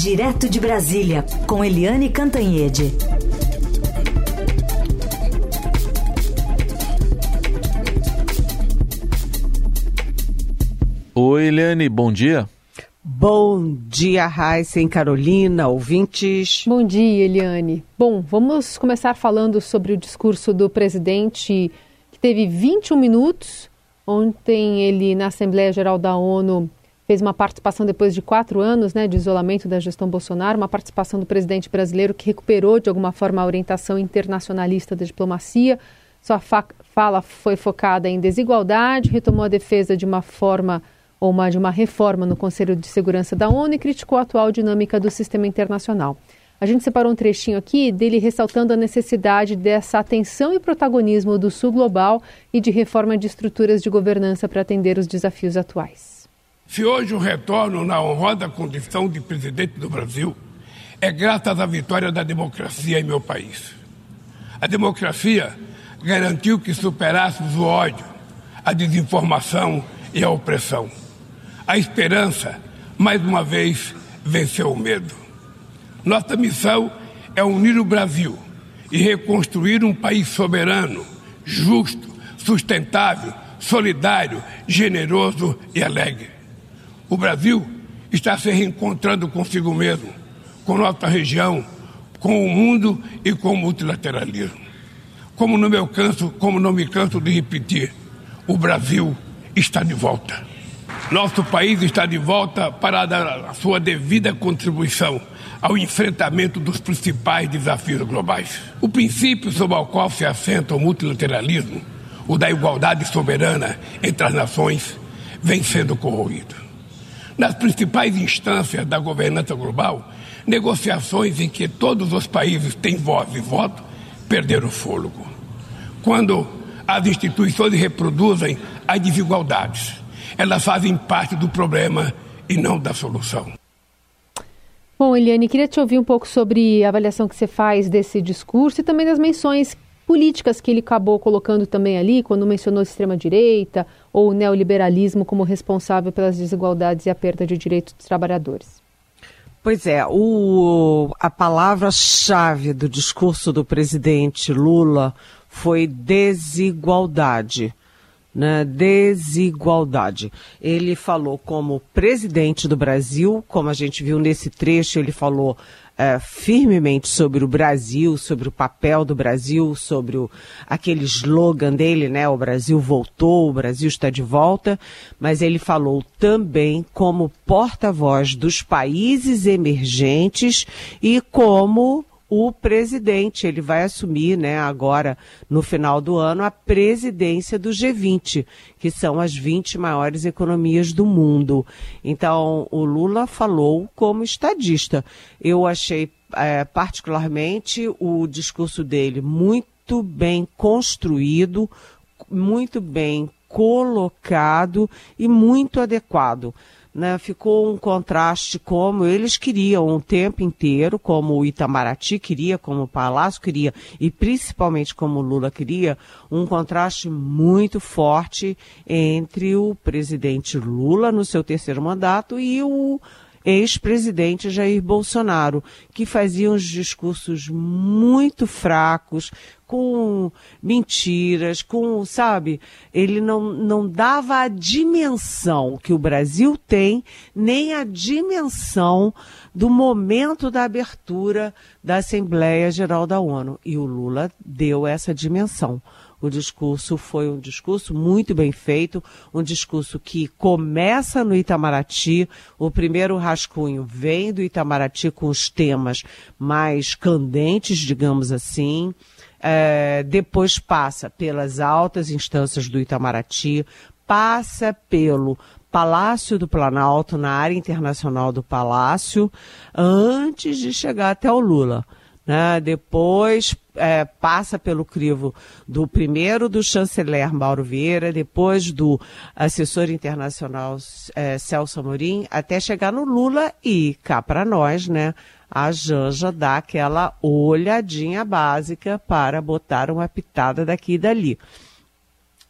Direto de Brasília, com Eliane Cantanhede. Oi, Eliane, bom dia. Bom dia, Raíssa e Carolina, ouvintes. Bom dia, Eliane. Bom, vamos começar falando sobre o discurso do presidente, que teve 21 minutos. Ontem, ele, na Assembleia Geral da ONU, fez uma participação depois de quatro anos né, de isolamento da gestão Bolsonaro, uma participação do presidente brasileiro que recuperou de alguma forma a orientação internacionalista da diplomacia. Sua fala foi focada em desigualdade, retomou a defesa de uma forma ou uma, de uma reforma no Conselho de Segurança da ONU e criticou a atual dinâmica do sistema internacional. A gente separou um trechinho aqui dele ressaltando a necessidade dessa atenção e protagonismo do Sul global e de reforma de estruturas de governança para atender os desafios atuais. Se hoje eu retorno na honrosa condição de presidente do Brasil, é graças à vitória da democracia em meu país. A democracia garantiu que superássemos o ódio, a desinformação e a opressão. A esperança, mais uma vez, venceu o medo. Nossa missão é unir o Brasil e reconstruir um país soberano, justo, sustentável, solidário, generoso e alegre. O Brasil está se reencontrando consigo mesmo, com nossa região, com o mundo e com o multilateralismo. Como não me canso, como não me canso de repetir, o Brasil está de volta. Nosso país está de volta para dar a sua devida contribuição ao enfrentamento dos principais desafios globais. O princípio sobre o qual se assenta o multilateralismo, o da igualdade soberana entre as nações, vem sendo corroído nas principais instâncias da governança global, negociações em que todos os países têm voz e voto perderam fôlego. Quando as instituições reproduzem as desigualdades, elas fazem parte do problema e não da solução. Bom, Eliane, queria te ouvir um pouco sobre a avaliação que você faz desse discurso e também das menções políticas que ele acabou colocando também ali, quando mencionou extrema-direita ou o neoliberalismo como responsável pelas desigualdades e a perda de direitos dos trabalhadores. Pois é, o, a palavra-chave do discurso do presidente Lula foi desigualdade. Né, desigualdade. Ele falou como presidente do Brasil, como a gente viu nesse trecho, ele falou é, firmemente sobre o Brasil, sobre o papel do Brasil, sobre o, aquele slogan dele, né? O Brasil voltou, o Brasil está de volta, mas ele falou também como porta-voz dos países emergentes e como o presidente. Ele vai assumir, né, agora no final do ano, a presidência do G20, que são as 20 maiores economias do mundo. Então, o Lula falou como estadista. Eu achei é, particularmente o discurso dele muito bem construído, muito bem colocado e muito adequado né, ficou um contraste como eles queriam o tempo inteiro, como o Itamaraty queria, como o Palácio queria, e principalmente como o Lula queria, um contraste muito forte entre o presidente Lula no seu terceiro mandato e o ex-presidente Jair Bolsonaro, que fazia uns discursos muito fracos, com mentiras, com, sabe, ele não, não dava a dimensão que o Brasil tem, nem a dimensão do momento da abertura da Assembleia Geral da ONU. E o Lula deu essa dimensão. O discurso foi um discurso muito bem feito, um discurso que começa no Itamaraty. O primeiro rascunho vem do Itamaraty com os temas mais candentes, digamos assim. É, depois passa pelas altas instâncias do Itamaraty, passa pelo Palácio do Planalto, na área internacional do Palácio, antes de chegar até o Lula. Né? Depois é, passa pelo crivo do primeiro do chanceler Mauro Vieira, depois do assessor internacional é, Celso Amorim, até chegar no Lula e cá para nós, né? A Janja dá aquela olhadinha básica para botar uma pitada daqui e dali.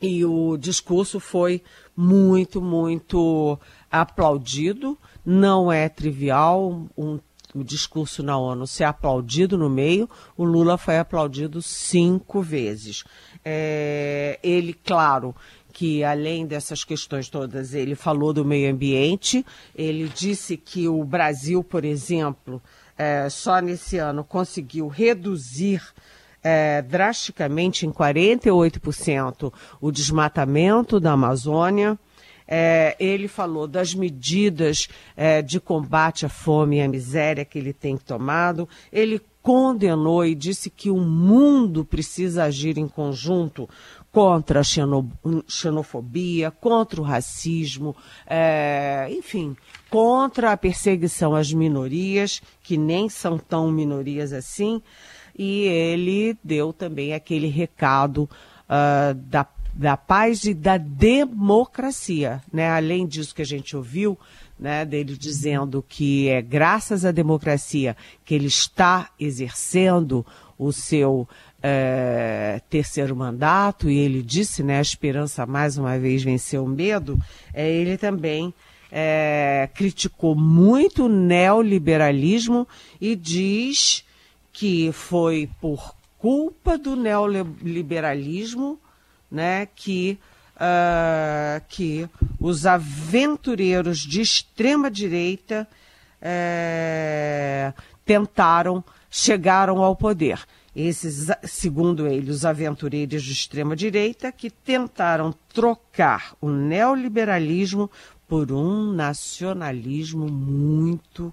E o discurso foi muito, muito aplaudido. Não é trivial um o discurso na ONU ser aplaudido no meio, o Lula foi aplaudido cinco vezes. É, ele, claro, que além dessas questões todas, ele falou do meio ambiente, ele disse que o Brasil, por exemplo, é, só nesse ano conseguiu reduzir é, drasticamente em 48% o desmatamento da Amazônia. É, ele falou das medidas é, de combate à fome e à miséria que ele tem tomado. Ele condenou e disse que o mundo precisa agir em conjunto contra a xenofobia, contra o racismo, é, enfim, contra a perseguição às minorias, que nem são tão minorias assim. E ele deu também aquele recado uh, da da paz e da democracia, né? Além disso que a gente ouviu, né, dele dizendo que é graças à democracia que ele está exercendo o seu é, terceiro mandato, e ele disse, né, a esperança mais uma vez venceu o medo, é, ele também é, criticou muito o neoliberalismo e diz que foi por culpa do neoliberalismo né, que, uh, que os aventureiros de extrema direita uh, tentaram, chegaram ao poder. Esses, segundo ele, os aventureiros de extrema direita que tentaram trocar o neoliberalismo por um nacionalismo muito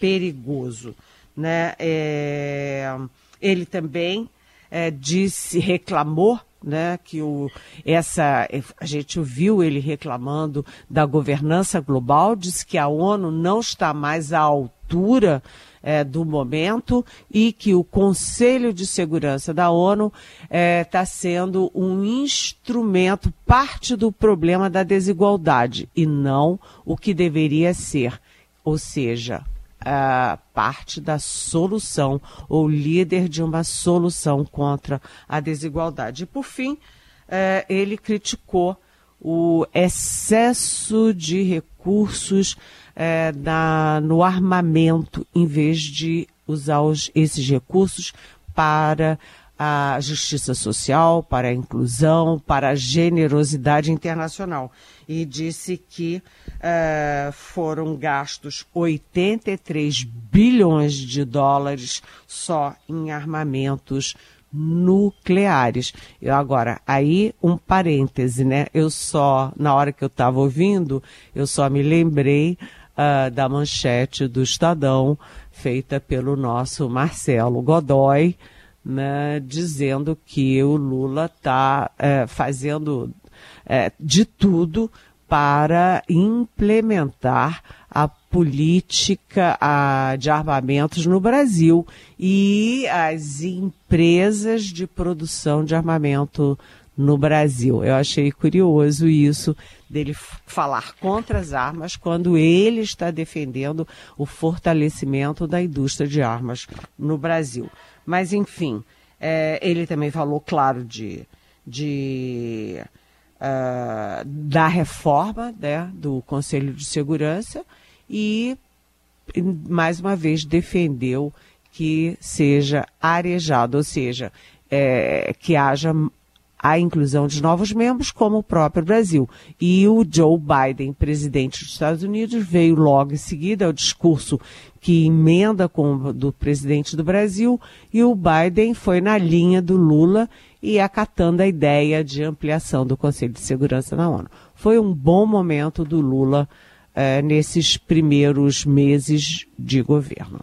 perigoso. Né? É, ele também é, disse, reclamou né, que o, essa, a gente ouviu ele reclamando da governança global, disse que a ONU não está mais à altura é, do momento e que o Conselho de Segurança da ONU está é, tá sendo um instrumento, parte do problema da desigualdade e não o que deveria ser. Ou seja, uh, parte da solução ou líder de uma solução contra a desigualdade. E, por fim, uh, ele criticou o excesso de recursos uh, no armamento, em vez de usar os, esses recursos para a justiça social, para a inclusão, para a generosidade internacional. E disse que uh, foram gastos 83 bilhões de dólares só em armamentos nucleares. Eu agora, aí um parêntese, né? Eu só, na hora que eu estava ouvindo, eu só me lembrei uh, da manchete do Estadão, feita pelo nosso Marcelo Godoy, né, dizendo que o Lula está é, fazendo é, de tudo para implementar a política a, de armamentos no Brasil e as empresas de produção de armamento no Brasil. Eu achei curioso isso dele falar contra as armas quando ele está defendendo o fortalecimento da indústria de armas no Brasil. Mas, enfim, é, ele também falou, claro, de, de uh, da reforma né, do Conselho de Segurança e, mais uma vez, defendeu que seja arejado, ou seja, é, que haja a inclusão de novos membros, como o próprio Brasil. E o Joe Biden, presidente dos Estados Unidos, veio logo em seguida ao discurso que emenda com o do presidente do Brasil, e o Biden foi na linha do Lula e acatando a ideia de ampliação do Conselho de Segurança na ONU. Foi um bom momento do Lula eh, nesses primeiros meses de governo.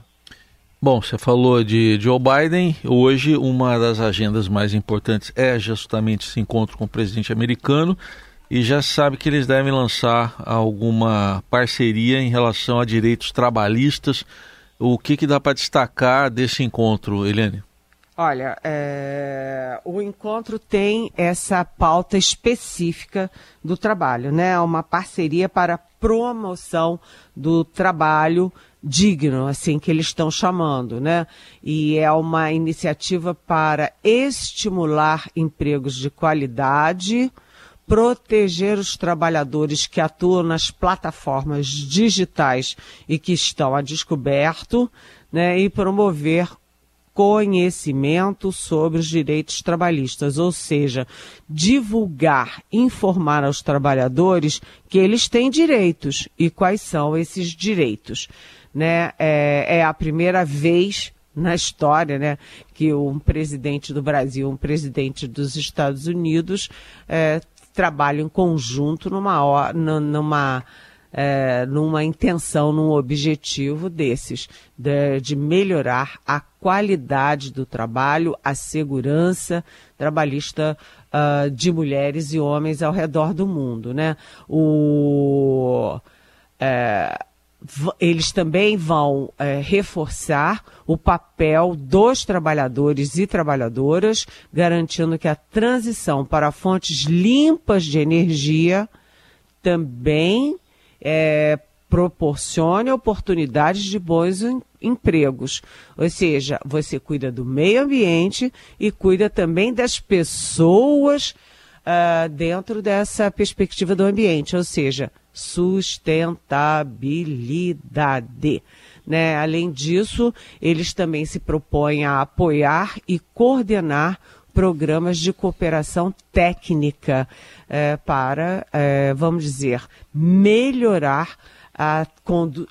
Bom, você falou de Joe Biden. Hoje, uma das agendas mais importantes é justamente esse encontro com o presidente americano. E já sabe que eles devem lançar alguma parceria em relação a direitos trabalhistas. O que, que dá para destacar desse encontro, Helene? Olha, é... o encontro tem essa pauta específica do trabalho, né? Uma parceria para promoção do trabalho digno, assim que eles estão chamando, né? E é uma iniciativa para estimular empregos de qualidade, proteger os trabalhadores que atuam nas plataformas digitais e que estão a descoberto, né, e promover conhecimento sobre os direitos trabalhistas, ou seja, divulgar, informar aos trabalhadores que eles têm direitos e quais são esses direitos. Né? É, é a primeira vez na história, né, que um presidente do Brasil, um presidente dos Estados Unidos é, trabalham em conjunto numa, numa é, numa intenção, num objetivo desses, de, de, melhorar a qualidade do trabalho, a segurança trabalhista uh, de mulheres e homens ao redor do mundo. Né? O, é, eles também vão é, reforçar o papel dos trabalhadores e trabalhadoras, garantindo que a transição para fontes limpas de energia também é, proporcione oportunidades de bons empregos. Ou seja, você cuida do meio ambiente e cuida também das pessoas uh, dentro dessa perspectiva do ambiente, ou seja, sustentabilidade. Né? Além disso, eles também se propõem a apoiar e coordenar programas de cooperação técnica é, para, é, vamos dizer, melhorar a,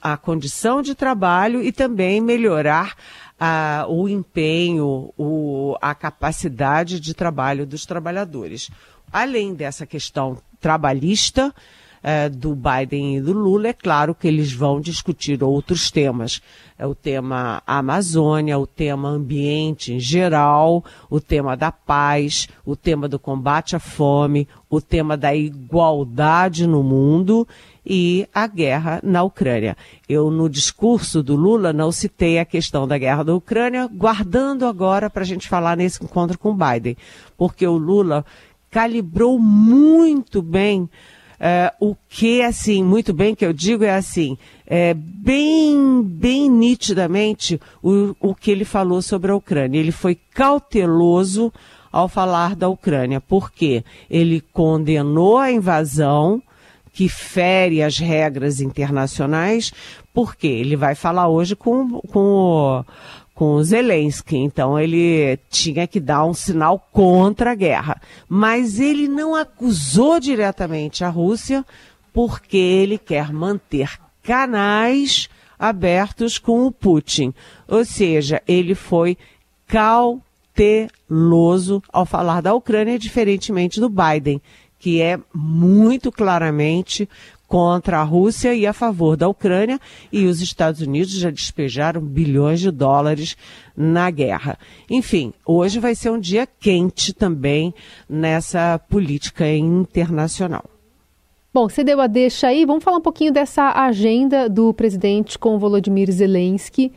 a condição de trabalho e também melhorar a, o empenho, o, a capacidade de trabalho dos trabalhadores. Além dessa questão trabalhista, é, do Biden e do Lula, é claro que eles vão discutir outros temas. É o tema Amazônia, o tema ambiente em geral, o tema da paz, o tema do combate à fome, o tema da igualdade no mundo e a guerra na Ucrânia. Eu, no discurso do Lula, não citei a questão da guerra da Ucrânia, guardando agora para a gente falar nesse encontro com o Biden, porque o Lula calibrou muito bem é, o que, assim, muito bem que eu digo é assim, é, bem, bem nitidamente o, o que ele falou sobre a Ucrânia. Ele foi cauteloso ao falar da Ucrânia, porque ele condenou a invasão, que fere as regras internacionais, porque ele vai falar hoje com, com o com Zelensky. Então ele tinha que dar um sinal contra a guerra. Mas ele não acusou diretamente a Rússia porque ele quer manter canais abertos com o Putin. Ou seja, ele foi cauteloso ao falar da Ucrânia, diferentemente do Biden, que é muito claramente contra a Rússia e a favor da Ucrânia, e os Estados Unidos já despejaram bilhões de dólares na guerra. Enfim, hoje vai ser um dia quente também nessa política internacional. Bom, você deu a deixa aí, vamos falar um pouquinho dessa agenda do presidente com Volodymyr Zelensky.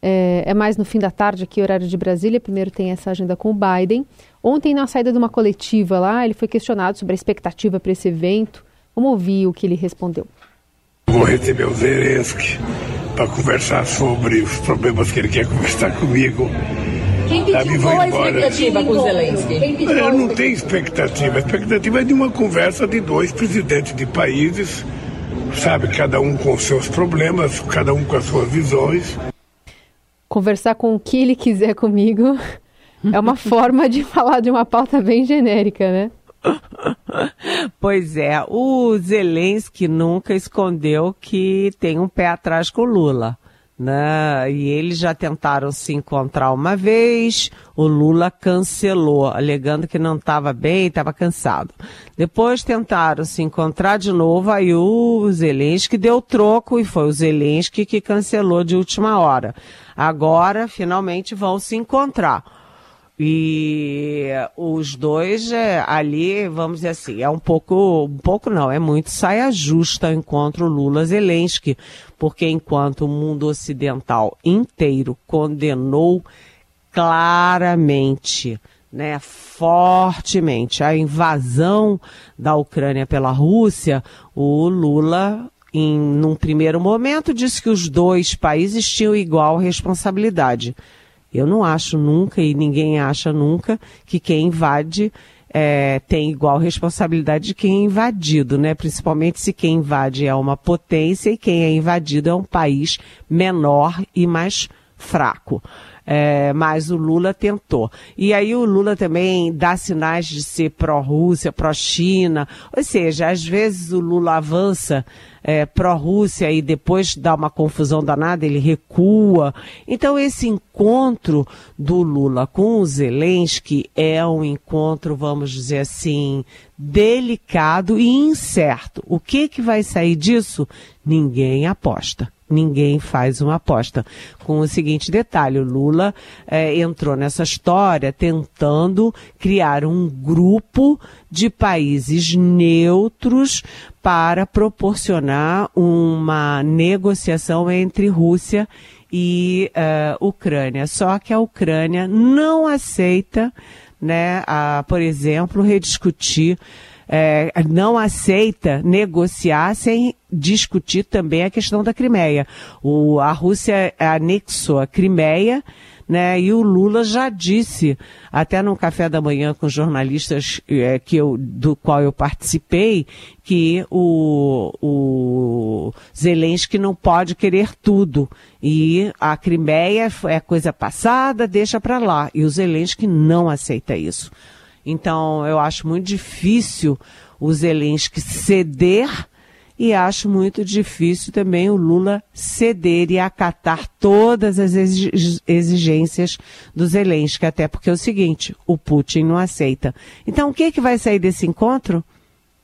É, é, mais no fim da tarde aqui, horário de Brasília. Primeiro tem essa agenda com o Biden. Ontem, na saída de uma coletiva lá, ele foi questionado sobre a expectativa para esse evento. Vamos ouvir o que ele respondeu. Vou receber o Zelensky para conversar sobre os problemas que ele quer conversar comigo. Quem pediu qual a expectativa com o Zelensky? Eu não tenho expectativa. A expectativa é de uma conversa de dois presidentes de países, sabe, cada um com seus problemas, cada um com as suas visões. Conversar com o que ele quiser comigo é uma forma de falar de uma pauta bem genérica, né? pois é, o Zelensky nunca escondeu que tem um pé atrás com o Lula. Né? E eles já tentaram se encontrar uma vez, o Lula cancelou, alegando que não estava bem, estava cansado. Depois tentaram se encontrar de novo, aí o Zelensky deu troco e foi o Zelensky que cancelou de última hora. Agora, finalmente, vão se encontrar. E os dois é, ali, vamos dizer assim, é um pouco, um pouco não, é muito saia justa encontro Lula-Zelensky, porque enquanto o mundo ocidental inteiro condenou claramente, né, fortemente a invasão da Ucrânia pela Rússia, o Lula em num primeiro momento disse que os dois países tinham igual responsabilidade. Eu não acho nunca, e ninguém acha nunca, que quem invade é, tem igual responsabilidade de quem é invadido, né? Principalmente se quem invade é uma potência e quem é invadido é um país menor e mais fraco. É, mas o Lula tentou. E aí o Lula também dá sinais de ser pró-Rússia, pró-China. Ou seja, às vezes o Lula avança é, pró-Rússia e depois dá uma confusão danada, ele recua. Então esse encontro do Lula com o Zelensky é um encontro, vamos dizer assim, delicado e incerto. O que, que vai sair disso? Ninguém aposta ninguém faz uma aposta. Com o seguinte detalhe: o Lula é, entrou nessa história tentando criar um grupo de países neutros para proporcionar uma negociação entre Rússia e uh, Ucrânia. Só que a Ucrânia não aceita, né, a, por exemplo, rediscutir é, não aceita negociar sem discutir também a questão da Crimeia. O, a Rússia anexou a Crimeia, né? E o Lula já disse, até num café da manhã com jornalistas é, que eu, do qual eu participei, que o, o Zelensky não pode querer tudo. E a Crimeia é coisa passada, deixa para lá. E o Zelensky não aceita isso. Então, eu acho muito difícil o Zelensky ceder e acho muito difícil também o Lula ceder e acatar todas as exigências do Zelensky, até porque é o seguinte, o Putin não aceita. Então, o que, que vai sair desse encontro?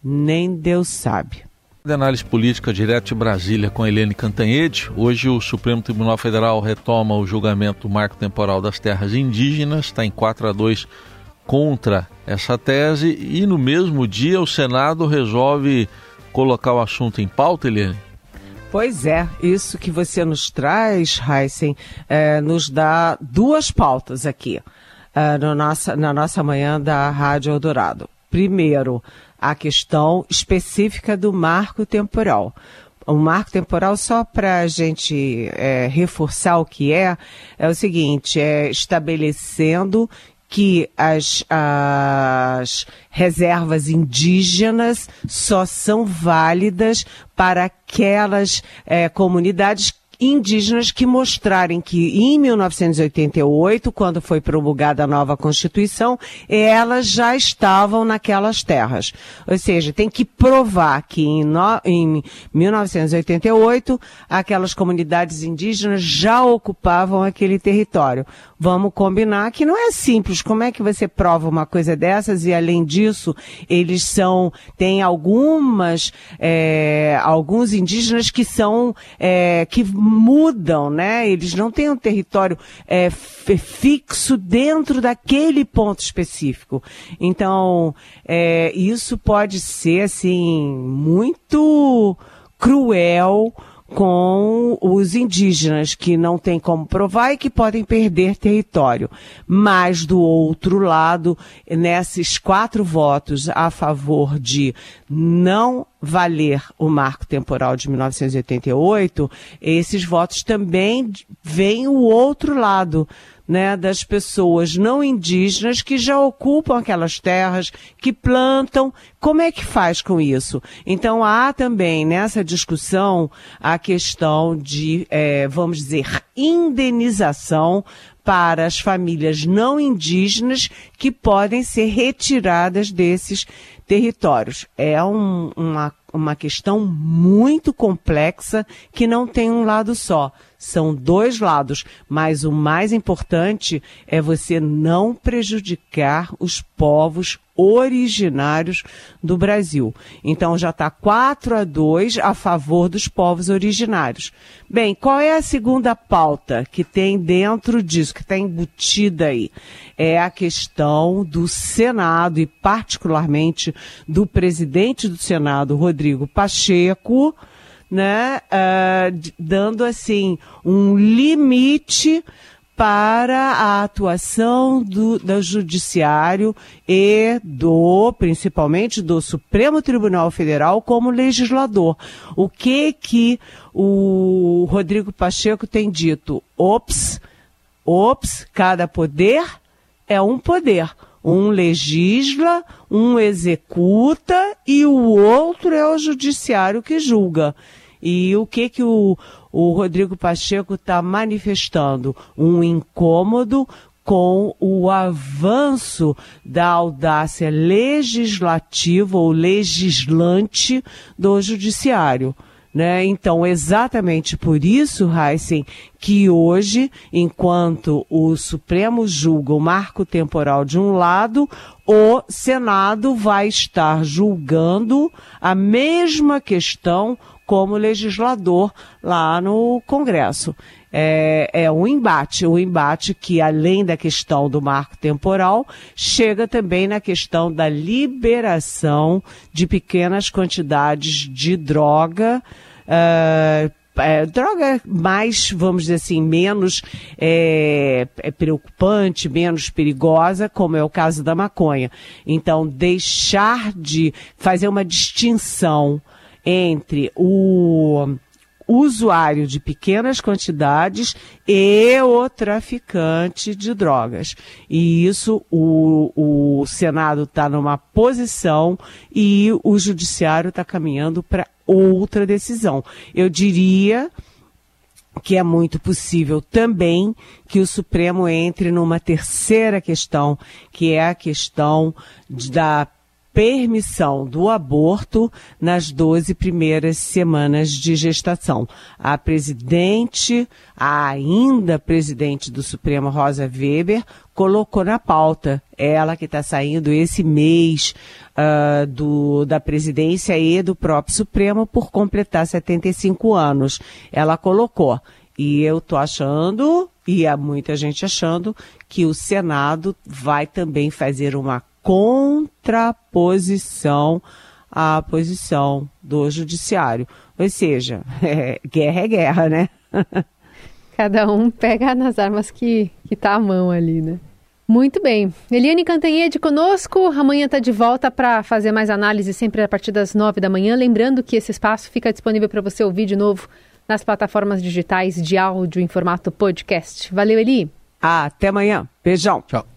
Nem Deus sabe. De análise política direto de Brasília com Helene Cantanhede. Hoje o Supremo Tribunal Federal retoma o julgamento do marco temporal das terras indígenas, está em 4 a 2 contra essa tese e no mesmo dia o Senado resolve colocar o assunto em pauta, Eliane? Pois é, isso que você nos traz, Heisen, é, nos dá duas pautas aqui é, no nossa, na nossa manhã da Rádio Eldorado. Primeiro, a questão específica do marco temporal. O marco temporal, só para a gente é, reforçar o que é, é o seguinte, é estabelecendo que as, as reservas indígenas só são válidas para aquelas é, comunidades indígenas que mostrarem que em 1988, quando foi promulgada a nova Constituição, elas já estavam naquelas terras. Ou seja, tem que provar que em, no, em 1988 aquelas comunidades indígenas já ocupavam aquele território. Vamos combinar que não é simples. Como é que você prova uma coisa dessas e além disso eles são tem algumas é, alguns indígenas que são é, que mudam, né? Eles não têm um território é, fixo dentro daquele ponto específico. Então, é, isso pode ser, assim, muito cruel com os indígenas que não tem como provar e que podem perder território. Mas do outro lado, nesses quatro votos a favor de não valer o marco temporal de 1988, esses votos também vêm o outro lado né, das pessoas não indígenas que já ocupam aquelas terras, que plantam. Como é que faz com isso? Então há também nessa discussão a questão de, é, vamos dizer, indenização para as famílias não indígenas que podem ser retiradas desses territórios. É um, uma, uma questão muito complexa que não tem um lado só. São dois lados, mas o mais importante é você não prejudicar os povos originários do Brasil. Então já está 4 a 2 a favor dos povos originários. Bem, qual é a segunda pauta que tem dentro disso, que está embutida aí? É a questão do Senado e particularmente do presidente do Senado, Rodrigo Pacheco, né, uh, dando assim um limite para a atuação do, do judiciário e do, principalmente do Supremo Tribunal Federal como legislador. O que que o Rodrigo Pacheco tem dito? Ops, ops, cada poder é um poder. Um legisla, um executa e o outro é o judiciário que julga. E o que que o, o Rodrigo Pacheco está manifestando? Um incômodo com o avanço da audácia legislativa ou legislante do judiciário. Né? Então, exatamente por isso, Heisen, que hoje, enquanto o Supremo julga o marco temporal de um lado, o Senado vai estar julgando a mesma questão como legislador lá no Congresso. É, é um embate, um embate que, além da questão do marco temporal, chega também na questão da liberação de pequenas quantidades de droga. Uh, é, droga mais, vamos dizer assim, menos é, é, preocupante, menos perigosa, como é o caso da maconha. Então, deixar de fazer uma distinção entre o usuário de pequenas quantidades e o traficante de drogas. E isso o, o Senado está numa posição e o Judiciário está caminhando para outra decisão. Eu diria que é muito possível também que o Supremo entre numa terceira questão, que é a questão da permissão do aborto nas 12 primeiras semanas de gestação. A presidente, a ainda presidente do Supremo, Rosa Weber, colocou na pauta, ela que está saindo esse mês uh, do, da presidência e do próprio Supremo por completar 75 anos. Ela colocou. E eu tô achando, e há muita gente achando, que o Senado vai também fazer uma contraposição à posição do judiciário. Ou seja, é, guerra é guerra, né? Cada um pega nas armas que, que tá à mão ali, né? Muito bem. Eliane Cantanhede conosco. Amanhã está de volta para fazer mais análise, sempre a partir das nove da manhã. Lembrando que esse espaço fica disponível para você ouvir de novo nas plataformas digitais de áudio em formato podcast. Valeu, Eli. Até amanhã. Beijão. Tchau.